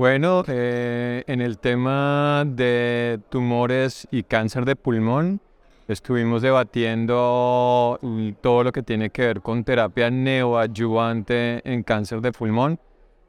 Bueno, eh, en el tema de tumores y cáncer de pulmón, estuvimos debatiendo todo lo que tiene que ver con terapia neoadyuvante en cáncer de pulmón.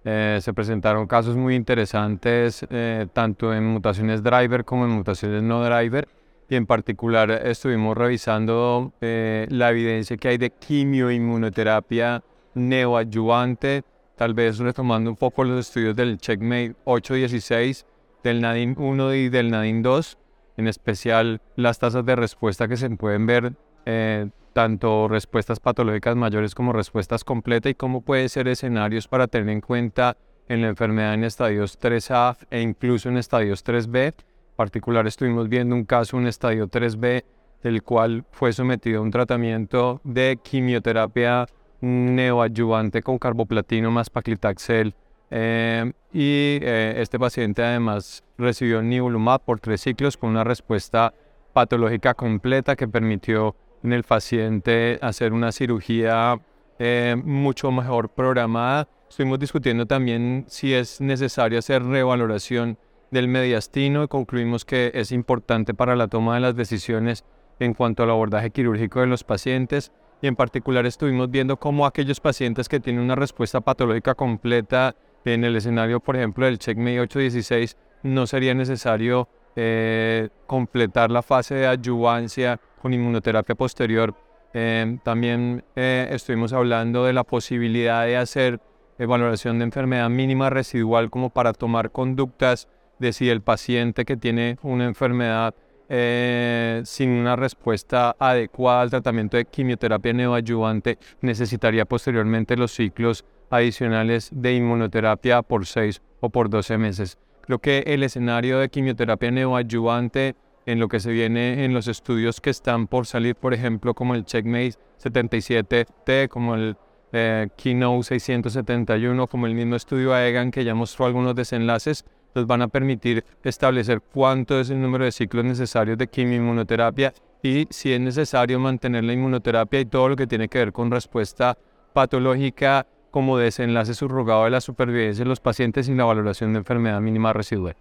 Eh, se presentaron casos muy interesantes, eh, tanto en mutaciones driver como en mutaciones no driver, y en particular estuvimos revisando la evidencia que hay de quimioinmunoterapia neoadyuvante tal vez retomando un poco los estudios del Checkmate 816, del NADIN 1 y del NADIN 2, en especial las tasas de respuesta que se pueden ver, eh, tanto respuestas patológicas mayores como respuestas completas y cómo pueden ser escenarios para tener en cuenta en la enfermedad en estadios 3A e incluso en estadios 3B. En particular estuvimos viendo un caso, un estadio 3B, del cual fue sometido a un tratamiento de quimioterapia neoadyuvante con carboplatino más paclitaxel. Eh, y eh, este paciente además recibió nivolumab por tres ciclos con una respuesta patológica completa que permitió en el paciente hacer una cirugía eh, mucho mejor programada. Estuvimos discutiendo también si es necesario hacer revaloración del mediastino y concluimos que es importante para la toma de las decisiones en cuanto al abordaje quirúrgico de los pacientes y en particular estuvimos viendo cómo aquellos pacientes que tienen una respuesta patológica completa en el escenario, por ejemplo, del CheckMate 816, no sería necesario eh, completar la fase de adyuvancia con inmunoterapia posterior. Eh, también eh, estuvimos hablando de la posibilidad de hacer evaluación de enfermedad mínima residual como para tomar conductas de si el paciente que tiene una enfermedad eh, sin una respuesta adecuada al tratamiento de quimioterapia neoadyuvante, necesitaría posteriormente los ciclos adicionales de inmunoterapia por 6 o por 12 meses. Creo que el escenario de quimioterapia neoadyuvante en lo que se viene en los estudios que están por salir, por ejemplo, como el Checkmate 77T, como el eh, Keynote 671, como el mismo estudio AEGAN que ya mostró algunos desenlaces, nos van a permitir establecer cuánto es el número de ciclos necesarios de quimioinmunoterapia y si es necesario mantener la inmunoterapia y todo lo que tiene que ver con respuesta patológica como desenlace subrogado de la supervivencia en los pacientes sin la valoración de enfermedad mínima residual.